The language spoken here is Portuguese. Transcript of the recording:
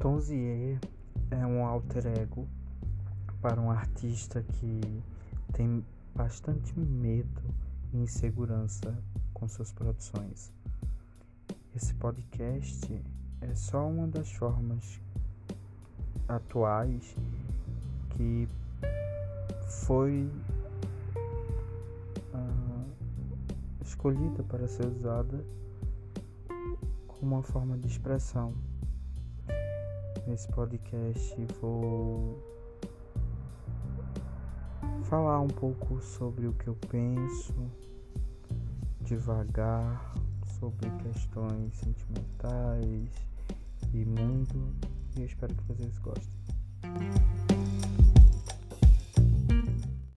Tonzier é um alter ego para um artista que tem bastante medo e insegurança com suas produções. Esse podcast é só uma das formas atuais que foi uh, escolhida para ser usada como uma forma de expressão. Nesse podcast vou falar um pouco sobre o que eu penso, devagar, sobre questões sentimentais e mundo, e eu espero que vocês gostem.